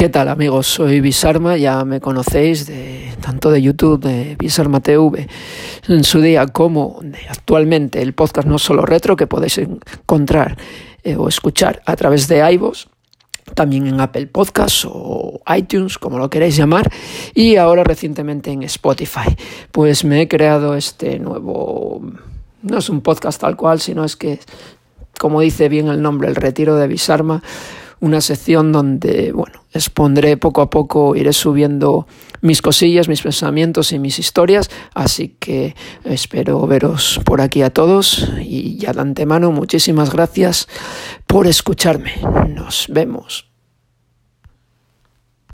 ¿Qué tal amigos? Soy Bisarma, ya me conocéis de tanto de YouTube, de Bisarma TV, en su día como actualmente el podcast No Solo Retro que podéis encontrar eh, o escuchar a través de iVoox, también en Apple Podcasts o iTunes, como lo queréis llamar, y ahora recientemente en Spotify. Pues me he creado este nuevo, no es un podcast tal cual, sino es que, como dice bien el nombre, el retiro de Bisarma, una sección donde, bueno, expondré poco a poco, iré subiendo mis cosillas, mis pensamientos y mis historias, así que espero veros por aquí a todos y ya de antemano muchísimas gracias por escucharme. Nos vemos.